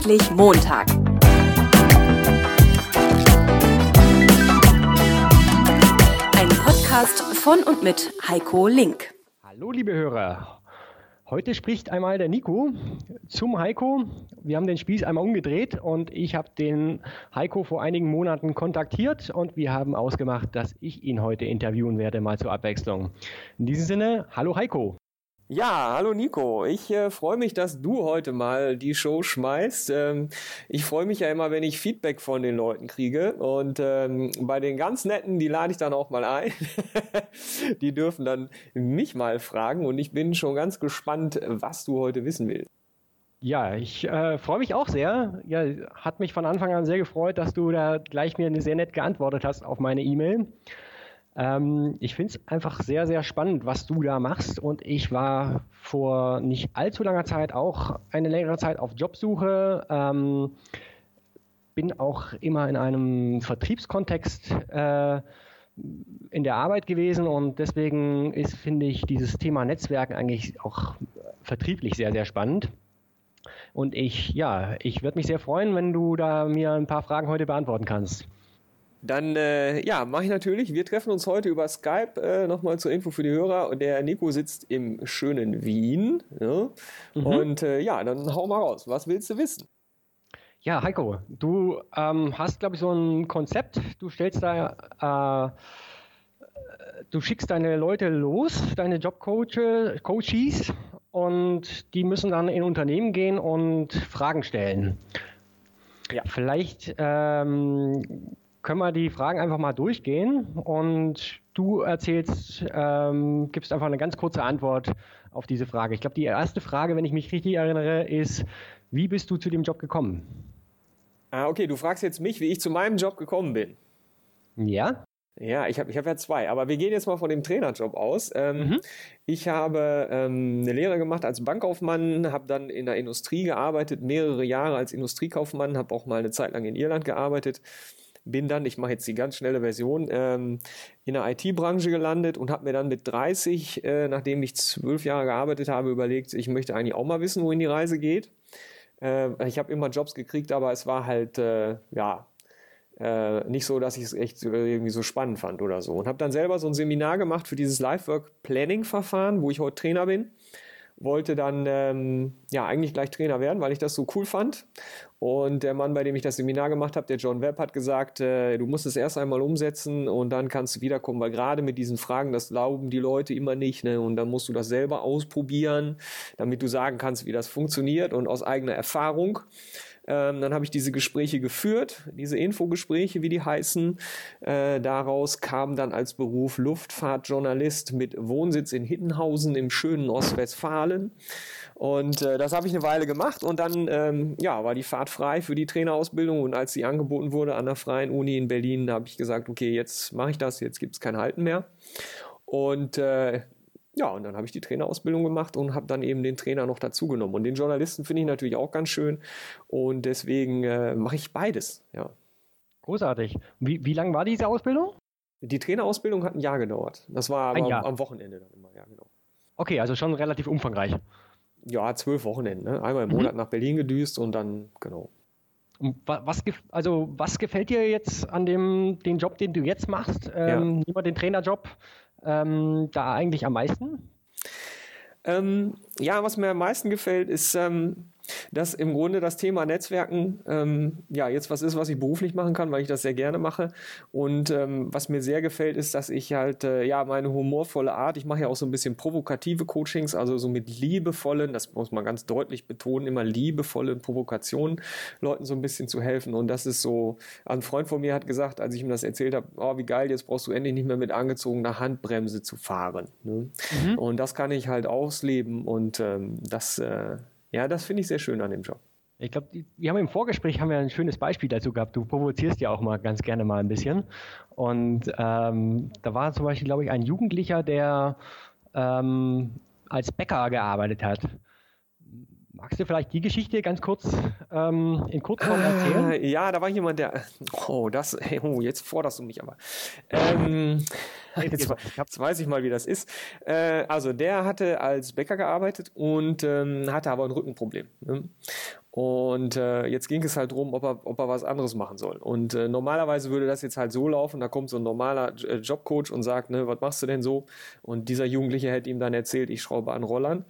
Endlich Montag. Ein Podcast von und mit Heiko Link. Hallo liebe Hörer. Heute spricht einmal der Nico zum Heiko. Wir haben den Spieß einmal umgedreht und ich habe den Heiko vor einigen Monaten kontaktiert und wir haben ausgemacht, dass ich ihn heute interviewen werde, mal zur Abwechslung. In diesem Sinne, hallo Heiko. Ja, hallo Nico. Ich äh, freue mich, dass du heute mal die Show schmeißt. Ähm, ich freue mich ja immer, wenn ich Feedback von den Leuten kriege. Und ähm, bei den ganz netten, die lade ich dann auch mal ein. die dürfen dann mich mal fragen. Und ich bin schon ganz gespannt, was du heute wissen willst. Ja, ich äh, freue mich auch sehr. Ja, hat mich von Anfang an sehr gefreut, dass du da gleich mir sehr nett geantwortet hast auf meine E-Mail. Ähm, ich finde es einfach sehr, sehr spannend, was du da machst. Und ich war vor nicht allzu langer Zeit auch eine längere Zeit auf Jobsuche. Ähm, bin auch immer in einem Vertriebskontext äh, in der Arbeit gewesen und deswegen ist, finde ich, dieses Thema Netzwerken eigentlich auch vertrieblich sehr, sehr spannend. Und ich, ja, ich würde mich sehr freuen, wenn du da mir ein paar Fragen heute beantworten kannst. Dann, äh, ja, mache ich natürlich. Wir treffen uns heute über Skype. Äh, Nochmal zur Info für die Hörer. Der Nico sitzt im schönen Wien. Ja? Mhm. Und äh, ja, dann hau mal raus. Was willst du wissen? Ja, Heiko, du ähm, hast, glaube ich, so ein Konzept. Du stellst da, äh, du schickst deine Leute los, deine Jobcoaches, und die müssen dann in Unternehmen gehen und Fragen stellen. Ja. Vielleicht ähm, können wir die Fragen einfach mal durchgehen und du erzählst, ähm, gibst einfach eine ganz kurze Antwort auf diese Frage. Ich glaube, die erste Frage, wenn ich mich richtig erinnere, ist, wie bist du zu dem Job gekommen? Ah, okay, du fragst jetzt mich, wie ich zu meinem Job gekommen bin. Ja. Ja, ich habe ich hab ja zwei, aber wir gehen jetzt mal von dem Trainerjob aus. Ähm, mhm. Ich habe ähm, eine Lehre gemacht als Bankkaufmann, habe dann in der Industrie gearbeitet, mehrere Jahre als Industriekaufmann, habe auch mal eine Zeit lang in Irland gearbeitet bin dann, ich mache jetzt die ganz schnelle Version, ähm, in der IT-Branche gelandet und habe mir dann mit 30, äh, nachdem ich zwölf Jahre gearbeitet habe, überlegt, ich möchte eigentlich auch mal wissen, wohin die Reise geht. Äh, ich habe immer Jobs gekriegt, aber es war halt, äh, ja, äh, nicht so, dass ich es echt irgendwie so spannend fand oder so. Und habe dann selber so ein Seminar gemacht für dieses Life-Work-Planning-Verfahren, wo ich heute Trainer bin wollte dann ähm, ja eigentlich gleich Trainer werden, weil ich das so cool fand. Und der Mann, bei dem ich das Seminar gemacht habe, der John Webb, hat gesagt, äh, du musst es erst einmal umsetzen und dann kannst du wiederkommen, weil gerade mit diesen Fragen, das glauben die Leute immer nicht. Ne? Und dann musst du das selber ausprobieren, damit du sagen kannst, wie das funktioniert und aus eigener Erfahrung. Ähm, dann habe ich diese Gespräche geführt, diese Infogespräche, wie die heißen. Äh, daraus kam dann als Beruf Luftfahrtjournalist mit Wohnsitz in Hittenhausen im schönen Ostwestfalen. Und äh, das habe ich eine Weile gemacht und dann ähm, ja, war die Fahrt frei für die Trainerausbildung. Und als sie angeboten wurde an der Freien Uni in Berlin, habe ich gesagt, okay, jetzt mache ich das, jetzt gibt es kein Halten mehr. Und äh, ja, und dann habe ich die Trainerausbildung gemacht und habe dann eben den Trainer noch dazugenommen. Und den Journalisten finde ich natürlich auch ganz schön. Und deswegen äh, mache ich beides, ja. Großartig. Wie, wie lang war diese Ausbildung? Die Trainerausbildung hat ein Jahr gedauert. Das war am, am Wochenende dann immer, ja, genau. Okay, also schon relativ umfangreich. Ja, zwölf Wochenenden. Ne? Einmal im mhm. Monat nach Berlin gedüst und dann, genau. Was, also, was gefällt dir jetzt an dem den Job, den du jetzt machst? Ähm, ja. den Trainerjob ähm, da eigentlich am meisten? Ähm, ja, was mir am meisten gefällt, ist, ähm, dass im Grunde das Thema Netzwerken ähm, ja jetzt was ist, was ich beruflich machen kann, weil ich das sehr gerne mache. Und ähm, was mir sehr gefällt, ist, dass ich halt äh, ja meine humorvolle Art, ich mache ja auch so ein bisschen provokative Coachings, also so mit liebevollen, das muss man ganz deutlich betonen, immer liebevollen Provokationen, Leuten so ein bisschen zu helfen. Und das ist so, ein Freund von mir hat gesagt, als ich ihm das erzählt habe, oh, wie geil, jetzt brauchst du endlich nicht mehr mit angezogener Handbremse zu fahren. Ne? Mhm. Und das kann ich halt ausleben und ähm, das äh, ja, das finde ich sehr schön an dem Job. Ich glaube, wir haben im Vorgespräch haben wir ein schönes Beispiel dazu gehabt. Du provozierst ja auch mal ganz gerne mal ein bisschen. Und ähm, da war zum Beispiel, glaube ich, ein Jugendlicher, der ähm, als Bäcker gearbeitet hat. Magst du vielleicht die Geschichte ganz kurz ähm, in Kurzform erzählen? Äh, ja, da war jemand, der. Oh, das. Oh, jetzt forderst du mich aber. Ähm, jetzt, jetzt, weiß ich mal, wie das ist. Äh, also, der hatte als Bäcker gearbeitet und ähm, hatte aber ein Rückenproblem. Ne? Und äh, jetzt ging es halt darum, ob er, ob er was anderes machen soll. Und äh, normalerweise würde das jetzt halt so laufen, da kommt so ein normaler äh, Jobcoach und sagt, ne, was machst du denn so? Und dieser Jugendliche hätte ihm dann erzählt, ich schraube an Rollern.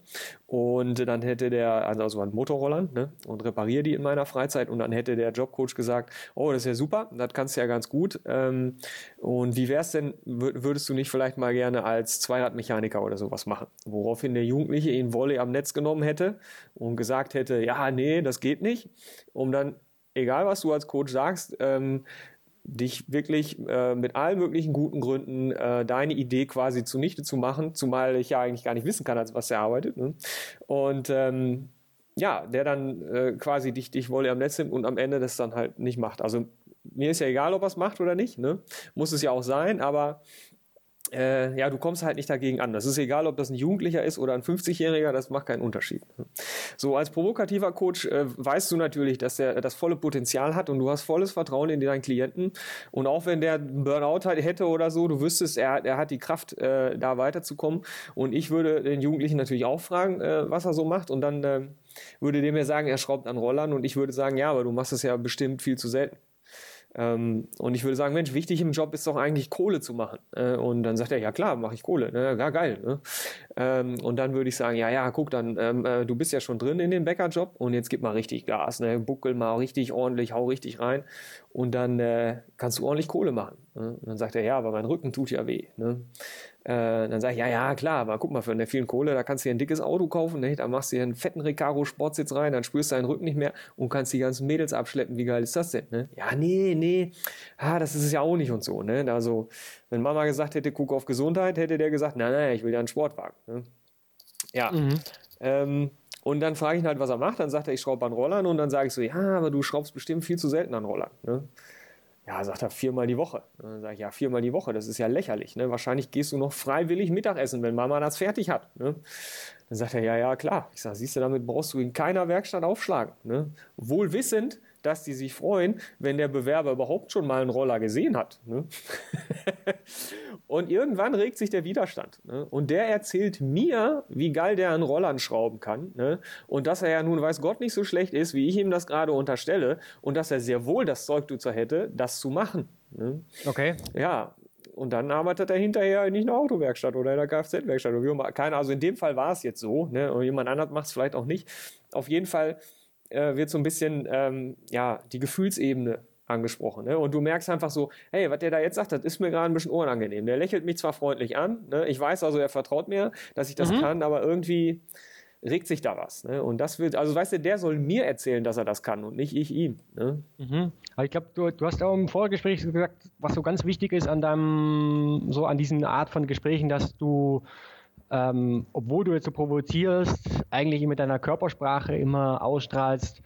Und dann hätte der, also, also an Motorrollern, ne, und repariere die in meiner Freizeit. Und dann hätte der Jobcoach gesagt, oh, das ist ja super, das kannst du ja ganz gut. Ähm, und wie wär's denn, würdest du nicht vielleicht mal gerne als Zweiradmechaniker oder sowas machen? Woraufhin der Jugendliche ihn Wolle am Netz genommen hätte und gesagt hätte, ja, nee, das geht nicht, um dann, egal was du als Coach sagst, ähm, dich wirklich äh, mit allen möglichen guten Gründen äh, deine Idee quasi zunichte zu machen, zumal ich ja eigentlich gar nicht wissen kann, als was er arbeitet. Ne? Und ähm, ja, der dann äh, quasi dich, dich Wolle am nimmt und am Ende das dann halt nicht macht. Also mir ist ja egal, ob er es macht oder nicht, ne? muss es ja auch sein, aber äh, ja, du kommst halt nicht dagegen an. Das ist egal, ob das ein Jugendlicher ist oder ein 50-Jähriger, das macht keinen Unterschied. So, als provokativer Coach äh, weißt du natürlich, dass er das volle Potenzial hat und du hast volles Vertrauen in deinen Klienten. Und auch wenn der einen Burnout hätte oder so, du wüsstest, er, er hat die Kraft, äh, da weiterzukommen. Und ich würde den Jugendlichen natürlich auch fragen, äh, was er so macht. Und dann äh, würde dem ja sagen, er schraubt an Rollern. Und ich würde sagen, ja, aber du machst es ja bestimmt viel zu selten. Ähm, und ich würde sagen, Mensch, wichtig im Job ist doch eigentlich Kohle zu machen. Äh, und dann sagt er, ja klar, mache ich Kohle. Ne? Ja, geil. Ne? Ähm, und dann würde ich sagen, ja, ja, guck, dann, ähm, äh, du bist ja schon drin in dem Bäckerjob und jetzt gib mal richtig Gas. Ne? Buckel mal richtig ordentlich, hau richtig rein und dann äh, kannst du ordentlich Kohle machen. Ne? Und dann sagt er, ja, aber mein Rücken tut ja weh. Ne? Äh, dann sage ich, ja, ja, klar, aber guck mal, für der vielen Kohle, da kannst du dir ein dickes Auto kaufen, ne? da machst du dir einen fetten Recaro-Sportsitz rein, dann spürst du deinen Rücken nicht mehr und kannst die ganzen Mädels abschleppen. Wie geil ist das denn? Ne? Ja, nee, nee, ah, das ist es ja auch nicht und so. Ne? Also, wenn Mama gesagt hätte, guck auf Gesundheit, hätte der gesagt, nein, nein, ich will ja einen Sportwagen. Ne? Ja. Mhm. Ähm, und dann frage ich ihn halt, was er macht. Dann sagt er, ich schraube an Rollern. Und dann sage ich so, ja, aber du schraubst bestimmt viel zu selten an Rollern. Ne? Ja, sagt er viermal die Woche. Dann sage ich, ja, viermal die Woche, das ist ja lächerlich. Ne? Wahrscheinlich gehst du noch freiwillig Mittagessen, wenn Mama das fertig hat. Ne? Dann sagt er, ja, ja, klar. Ich sage, siehst du, damit brauchst du in keiner Werkstatt aufschlagen. Ne? Wohl wissend, dass die sich freuen, wenn der Bewerber überhaupt schon mal einen Roller gesehen hat. Ne? und irgendwann regt sich der Widerstand. Ne? Und der erzählt mir, wie geil der an Rollern schrauben kann. Ne? Und dass er ja nun weiß Gott nicht so schlecht ist, wie ich ihm das gerade unterstelle. Und dass er sehr wohl das Zeug dazu hätte, das zu machen. Ne? Okay. Ja, und dann arbeitet er hinterher nicht in der Autowerkstatt oder in der Kfz-Werkstatt. Keine, also in dem Fall war es jetzt so. Ne? Und jemand anderes macht es vielleicht auch nicht. Auf jeden Fall äh, wird so ein bisschen ähm, ja, die Gefühlsebene angesprochen. Ne? Und du merkst einfach so, hey, was der da jetzt sagt, das ist mir gerade ein bisschen unangenehm. Der lächelt mich zwar freundlich an, ne? ich weiß also, er vertraut mir, dass ich das mhm. kann, aber irgendwie regt sich da was. Ne? Und das wird, also weißt du, der soll mir erzählen, dass er das kann und nicht ich ihm. Ne? Mhm. Aber ich glaube, du, du hast auch im Vorgespräch gesagt, was so ganz wichtig ist an deinem, so an diesen Art von Gesprächen, dass du ähm, obwohl du jetzt so provozierst, eigentlich mit deiner Körpersprache immer ausstrahlst,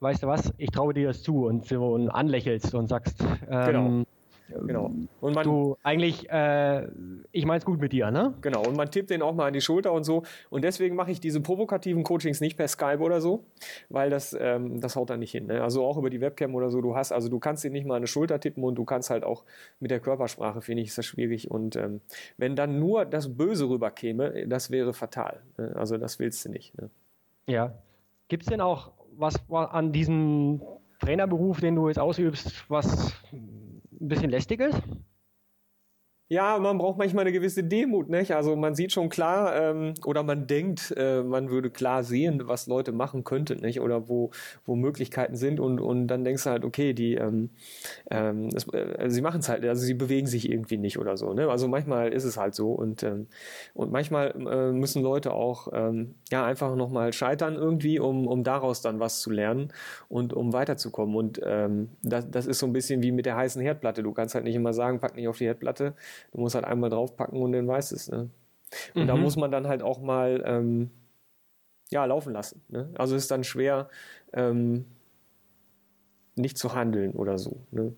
weißt du was, ich traue dir das zu und so und anlächelst und sagst, ähm, genau. Genau. Und man, du eigentlich, äh, ich meine es gut mit dir, ne? Genau. Und man tippt den auch mal an die Schulter und so. Und deswegen mache ich diese provokativen Coachings nicht per Skype oder so, weil das, ähm, das haut da nicht hin. Ne? Also auch über die Webcam oder so. Du hast, also du kannst den nicht mal an die Schulter tippen und du kannst halt auch mit der Körpersprache, finde ich, ist das schwierig. Und ähm, wenn dann nur das Böse rüberkäme, das wäre fatal. Ne? Also das willst du nicht. Ne? Ja. Gibt es denn auch was an diesem Trainerberuf, den du jetzt ausübst, was ein bisschen lästig ist? Ja, man braucht manchmal eine gewisse Demut, nicht? Also man sieht schon klar ähm, oder man denkt, äh, man würde klar sehen, was Leute machen könnten, nicht? Oder wo, wo Möglichkeiten sind und, und dann denkst du halt, okay, die ähm, ähm, das, äh, sie machen es halt, also sie bewegen sich irgendwie nicht oder so. Ne? Also manchmal ist es halt so und, ähm, und manchmal äh, müssen Leute auch ähm, ja einfach nochmal scheitern irgendwie, um, um daraus dann was zu lernen und um weiterzukommen. Und ähm, das, das ist so ein bisschen wie mit der heißen Herdplatte. Du kannst halt nicht immer sagen, pack nicht auf die Herdplatte Du musst halt einmal draufpacken und dann weißt es. Ne? Und mhm. da muss man dann halt auch mal ähm, ja, laufen lassen. Ne? Also ist dann schwer, ähm, nicht zu handeln oder so. Ne?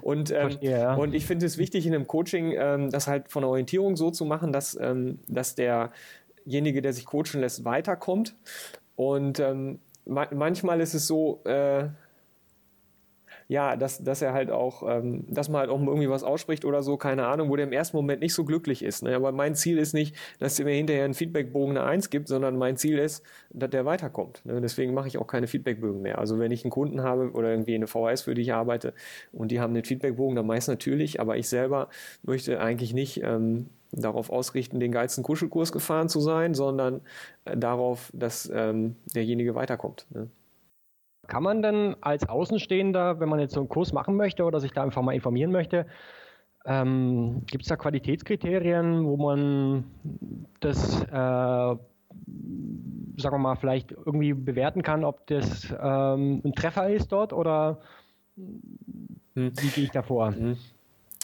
Und, ähm, ja. und ich finde es wichtig in einem Coaching, ähm, das halt von der Orientierung so zu machen, dass, ähm, dass derjenige, der sich coachen lässt, weiterkommt. Und ähm, ma manchmal ist es so, äh, ja, dass, dass er halt auch, ähm, dass man halt auch irgendwie was ausspricht oder so, keine Ahnung, wo der im ersten Moment nicht so glücklich ist. Ne? Aber mein Ziel ist nicht, dass er mir hinterher einen Feedbackbogen eine Eins gibt, sondern mein Ziel ist, dass der weiterkommt. Ne? Deswegen mache ich auch keine Feedbackbögen mehr. Also wenn ich einen Kunden habe oder irgendwie eine VHS, für die ich arbeite und die haben einen Feedbackbogen, dann meist natürlich, aber ich selber möchte eigentlich nicht ähm, darauf ausrichten, den geilsten Kuschelkurs gefahren zu sein, sondern äh, darauf, dass ähm, derjenige weiterkommt. Ne? Kann man denn als Außenstehender, wenn man jetzt so einen Kurs machen möchte oder sich da einfach mal informieren möchte, ähm, gibt es da Qualitätskriterien, wo man das, äh, sagen wir mal, vielleicht irgendwie bewerten kann, ob das ähm, ein Treffer ist dort oder hm. wie gehe ich da vor? Hm.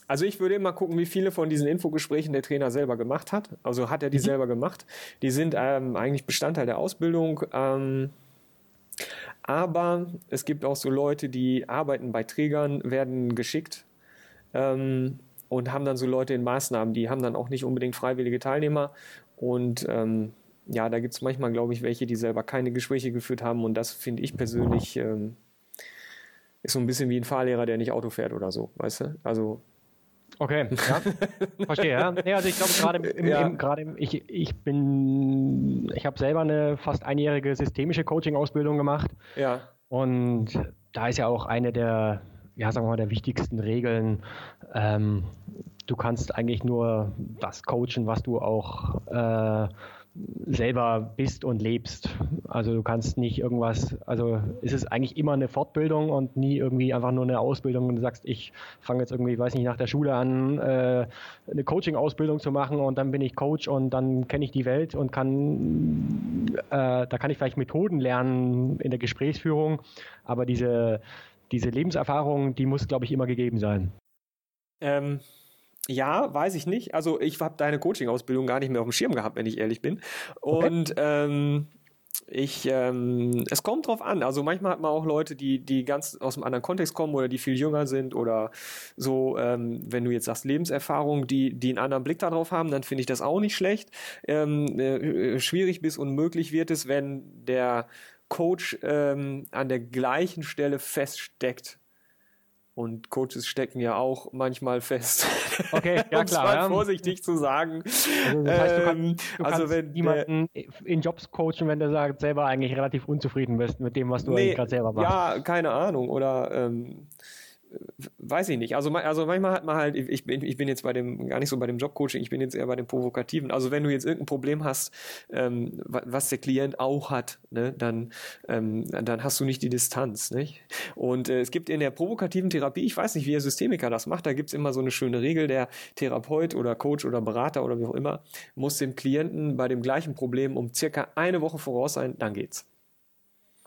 Also ich würde immer gucken, wie viele von diesen Infogesprächen der Trainer selber gemacht hat. Also hat er die mhm. selber gemacht. Die sind ähm, eigentlich Bestandteil der Ausbildung. Ähm, aber es gibt auch so Leute, die arbeiten bei Trägern, werden geschickt ähm, und haben dann so Leute in Maßnahmen, die haben dann auch nicht unbedingt freiwillige Teilnehmer. Und ähm, ja, da gibt es manchmal, glaube ich, welche, die selber keine Gespräche geführt haben. Und das finde ich persönlich ähm, ist so ein bisschen wie ein Fahrlehrer, der nicht Auto fährt oder so, weißt du? Also Okay, ja. Verstehe, ja. Nee, also ich glaube gerade im, ja. im, gerade ich, ich bin, ich habe selber eine fast einjährige systemische Coaching-Ausbildung gemacht. Ja. Und da ist ja auch eine der, ja, sagen wir mal, der wichtigsten Regeln, ähm, du kannst eigentlich nur das coachen, was du auch äh, selber bist und lebst. Also du kannst nicht irgendwas, also es ist eigentlich immer eine Fortbildung und nie irgendwie einfach nur eine Ausbildung und du sagst, ich fange jetzt irgendwie, weiß nicht, nach der Schule an, äh, eine Coaching-Ausbildung zu machen und dann bin ich Coach und dann kenne ich die Welt und kann, äh, da kann ich vielleicht Methoden lernen in der Gesprächsführung, aber diese, diese Lebenserfahrung, die muss, glaube ich, immer gegeben sein. Ähm, ja, weiß ich nicht. Also ich habe deine Coaching-Ausbildung gar nicht mehr auf dem Schirm gehabt, wenn ich ehrlich bin. Und okay. ähm, ich, ähm, es kommt drauf an. Also manchmal hat man auch Leute, die, die ganz aus einem anderen Kontext kommen oder die viel jünger sind oder so, ähm, wenn du jetzt sagst Lebenserfahrung, die, die einen anderen Blick darauf haben, dann finde ich das auch nicht schlecht. Ähm, äh, schwierig bis unmöglich wird es, wenn der Coach ähm, an der gleichen Stelle feststeckt und Coaches stecken ja auch manchmal fest. Okay, ja klar. mal ja. vorsichtig zu sagen. Also, das heißt, du, kannst, ähm, du also wenn jemanden in Jobs coachen, wenn du sagt, selber eigentlich relativ unzufrieden bist mit dem, was du nee, gerade selber machst. Ja, keine Ahnung. Oder ähm, weiß ich nicht. Also, also manchmal hat man halt, ich bin, ich bin jetzt bei dem, gar nicht so bei dem Jobcoaching, ich bin jetzt eher bei dem Provokativen. Also wenn du jetzt irgendein Problem hast, ähm, was der Klient auch hat, ne, dann, ähm, dann hast du nicht die Distanz. Nicht? Und äh, es gibt in der provokativen Therapie, ich weiß nicht, wie der Systemiker das macht, da gibt es immer so eine schöne Regel, der Therapeut oder Coach oder Berater oder wie auch immer, muss dem Klienten bei dem gleichen Problem um circa eine Woche voraus sein, dann geht's.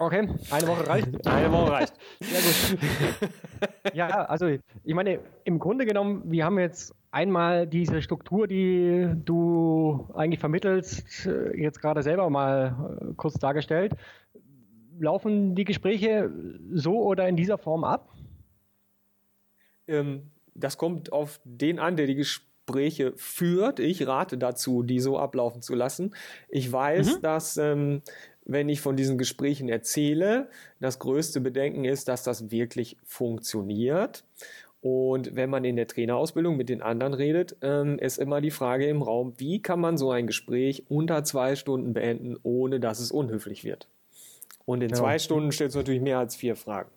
Okay, eine Woche reicht. eine Woche reicht. Sehr gut. ja, also ich meine, im Grunde genommen, wir haben jetzt einmal diese Struktur, die du eigentlich vermittelst, jetzt gerade selber mal äh, kurz dargestellt. Laufen die Gespräche so oder in dieser Form ab? Ähm, das kommt auf den an, der die Gespräche führt. Ich rate dazu, die so ablaufen zu lassen. Ich weiß, mhm. dass ähm, wenn ich von diesen Gesprächen erzähle. Das größte Bedenken ist, dass das wirklich funktioniert. Und wenn man in der Trainerausbildung mit den anderen redet, ähm, ist immer die Frage im Raum, wie kann man so ein Gespräch unter zwei Stunden beenden, ohne dass es unhöflich wird? Und in ja. zwei Stunden stellst du natürlich mehr als vier Fragen.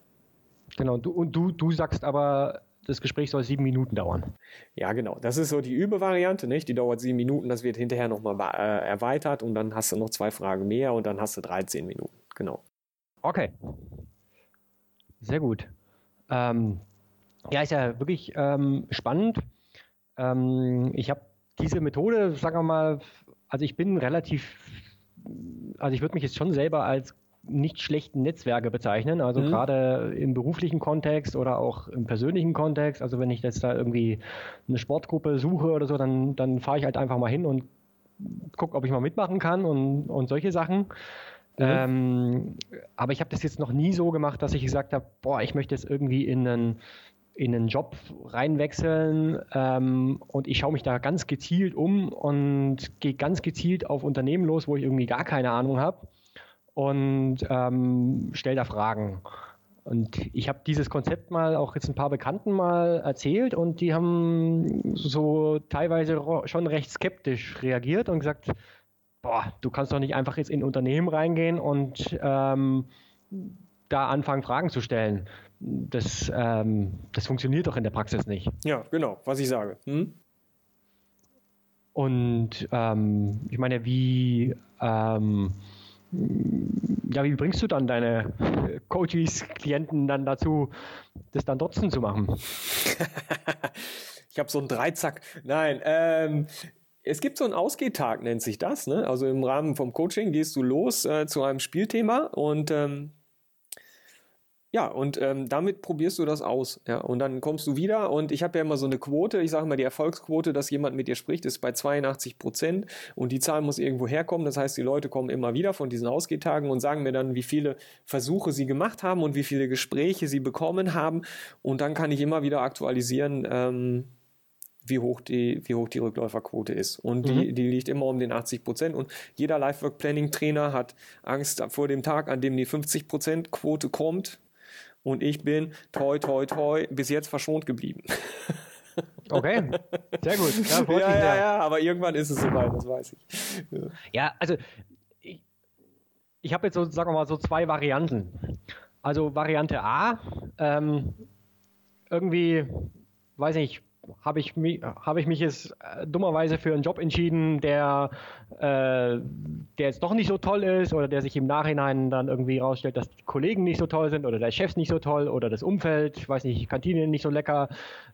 Genau, du, und du, du sagst aber, das Gespräch soll sieben Minuten dauern. Ja, genau. Das ist so die Übevariante, nicht? Die dauert sieben Minuten, das wird hinterher nochmal äh, erweitert und dann hast du noch zwei Fragen mehr und dann hast du 13 Minuten. Genau. Okay. Sehr gut. Ähm, ja, ist ja wirklich ähm, spannend. Ähm, ich habe diese Methode, sagen wir mal, also ich bin relativ, also ich würde mich jetzt schon selber als nicht schlechten Netzwerke bezeichnen, also mhm. gerade im beruflichen Kontext oder auch im persönlichen Kontext. Also wenn ich jetzt da irgendwie eine Sportgruppe suche oder so, dann, dann fahre ich halt einfach mal hin und gucke, ob ich mal mitmachen kann und, und solche Sachen. Mhm. Ähm, aber ich habe das jetzt noch nie so gemacht, dass ich gesagt habe, boah, ich möchte jetzt irgendwie in einen, in einen Job reinwechseln ähm, und ich schaue mich da ganz gezielt um und gehe ganz gezielt auf Unternehmen los, wo ich irgendwie gar keine Ahnung habe und ähm, stell da Fragen. Und ich habe dieses Konzept mal auch jetzt ein paar Bekannten mal erzählt und die haben so teilweise schon recht skeptisch reagiert und gesagt, boah, du kannst doch nicht einfach jetzt in ein Unternehmen reingehen und ähm, da anfangen, Fragen zu stellen. Das, ähm, das funktioniert doch in der Praxis nicht. Ja, genau, was ich sage. Hm? Und ähm, ich meine, wie, ähm, ja, wie bringst du dann deine Coaches, Klienten dann dazu, das dann trotzdem zu machen? ich habe so einen Dreizack. Nein, ähm, es gibt so einen Ausgehtag, nennt sich das. Ne? Also im Rahmen vom Coaching gehst du los äh, zu einem Spielthema und ähm, ja, und ähm, damit probierst du das aus. Ja, und dann kommst du wieder und ich habe ja immer so eine Quote, ich sage mal, die Erfolgsquote, dass jemand mit dir spricht, ist bei 82 Prozent und die Zahl muss irgendwo herkommen. Das heißt, die Leute kommen immer wieder von diesen Ausgehtagen und sagen mir dann, wie viele Versuche sie gemacht haben und wie viele Gespräche sie bekommen haben. Und dann kann ich immer wieder aktualisieren, ähm, wie hoch die, wie hoch die Rückläuferquote ist. Und die, mhm. die liegt immer um den 80 Prozent. Und jeder Life-Work Planning Trainer hat Angst vor dem Tag, an dem die 50 Prozent Quote kommt, und ich bin toi, toi, toi bis jetzt verschont geblieben. Okay, sehr gut. Ja, ja, ja, ja, aber irgendwann ist es soweit, das weiß ich. Ja, ja also ich, ich habe jetzt so, sagen wir mal, so zwei Varianten. Also Variante A, ähm, irgendwie, weiß nicht, habe ich, hab ich mich jetzt äh, dummerweise für einen Job entschieden, der, äh, der jetzt doch nicht so toll ist oder der sich im Nachhinein dann irgendwie rausstellt, dass die Kollegen nicht so toll sind oder der Chef nicht so toll oder das Umfeld, ich weiß nicht, Kantine nicht so lecker,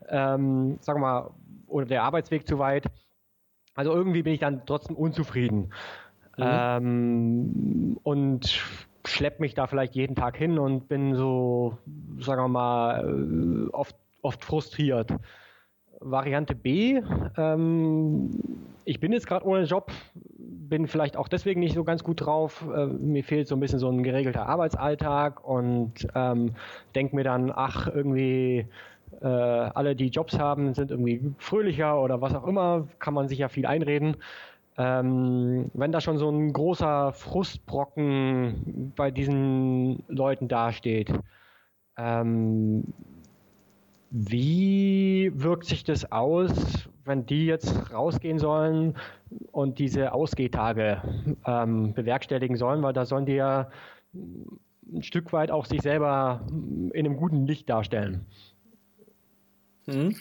ähm, sagen wir mal, oder der Arbeitsweg zu weit. Also irgendwie bin ich dann trotzdem unzufrieden. Mhm. Ähm, und schlepp mich da vielleicht jeden Tag hin und bin so, sagen wir mal, äh, oft, oft frustriert. Variante B, ähm, ich bin jetzt gerade ohne Job, bin vielleicht auch deswegen nicht so ganz gut drauf. Äh, mir fehlt so ein bisschen so ein geregelter Arbeitsalltag und ähm, denke mir dann, ach, irgendwie äh, alle, die Jobs haben, sind irgendwie fröhlicher oder was auch immer, kann man sich ja viel einreden. Ähm, wenn da schon so ein großer Frustbrocken bei diesen Leuten dasteht, ähm, wie wirkt sich das aus, wenn die jetzt rausgehen sollen und diese Ausgehtage ähm, bewerkstelligen sollen? Weil da sollen die ja ein Stück weit auch sich selber in einem guten Licht darstellen. Mhm.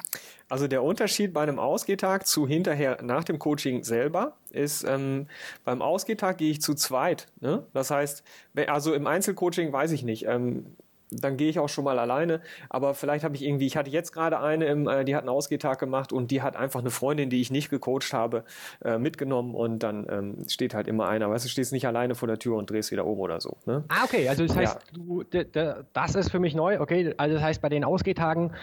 Also der Unterschied bei einem Ausgehtag zu hinterher nach dem Coaching selber ist, ähm, beim Ausgehtag gehe ich zu zweit. Ne? Das heißt, also im Einzelcoaching weiß ich nicht. Ähm, dann gehe ich auch schon mal alleine. Aber vielleicht habe ich irgendwie, ich hatte jetzt gerade eine, im, äh, die hat einen Ausgehtag gemacht und die hat einfach eine Freundin, die ich nicht gecoacht habe, äh, mitgenommen und dann ähm, steht halt immer einer. Weißt du, stehst nicht alleine vor der Tür und drehst wieder um oder so. Ne? Ah, okay. Also das heißt, ja. du, das ist für mich neu. Okay, also das heißt, bei den Ausgehtagen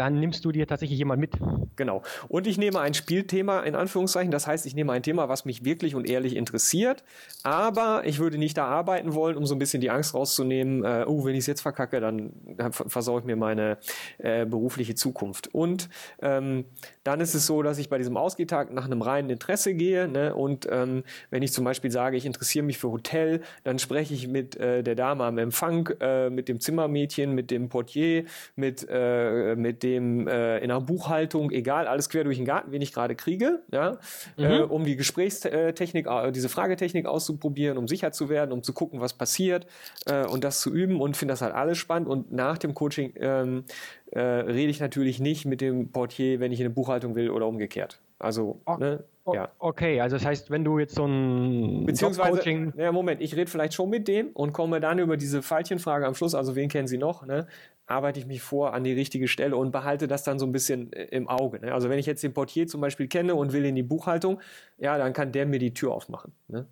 dann nimmst du dir tatsächlich jemand mit. Genau. Und ich nehme ein Spielthema in Anführungszeichen. Das heißt, ich nehme ein Thema, was mich wirklich und ehrlich interessiert. Aber ich würde nicht da arbeiten wollen, um so ein bisschen die Angst rauszunehmen, äh, oh, wenn ich es jetzt verkacke, dann, versaue ich mir meine äh, berufliche Zukunft. Und ähm, dann ist es so, dass ich bei diesem Ausgehtag nach einem reinen Interesse gehe. Ne? Und ähm, wenn ich zum Beispiel sage, ich interessiere mich für Hotel, dann spreche ich mit äh, der Dame am Empfang, äh, mit dem Zimmermädchen, mit dem Portier, mit, äh, mit dem dem äh, in der Buchhaltung, egal, alles quer durch den Garten, wen ich gerade kriege, ja, mhm. äh, um die Gesprächstechnik, äh, diese Fragetechnik auszuprobieren, um sicher zu werden, um zu gucken, was passiert äh, und das zu üben und finde das halt alles spannend. Und nach dem Coaching ähm, äh, rede ich natürlich nicht mit dem Portier, wenn ich in eine Buchhaltung will oder umgekehrt. Also, oh, ne? Ja. Okay, also das heißt, wenn du jetzt so ein Beziehungsweise, Coaching ja, Moment, ich rede vielleicht schon mit dem und komme dann über diese Pfeilchenfrage am Schluss, also wen kennen Sie noch, ne? arbeite ich mich vor an die richtige Stelle und behalte das dann so ein bisschen äh, im Auge. Ne? Also wenn ich jetzt den Portier zum Beispiel kenne und will in die Buchhaltung, ja, dann kann der mir die Tür aufmachen. Ne?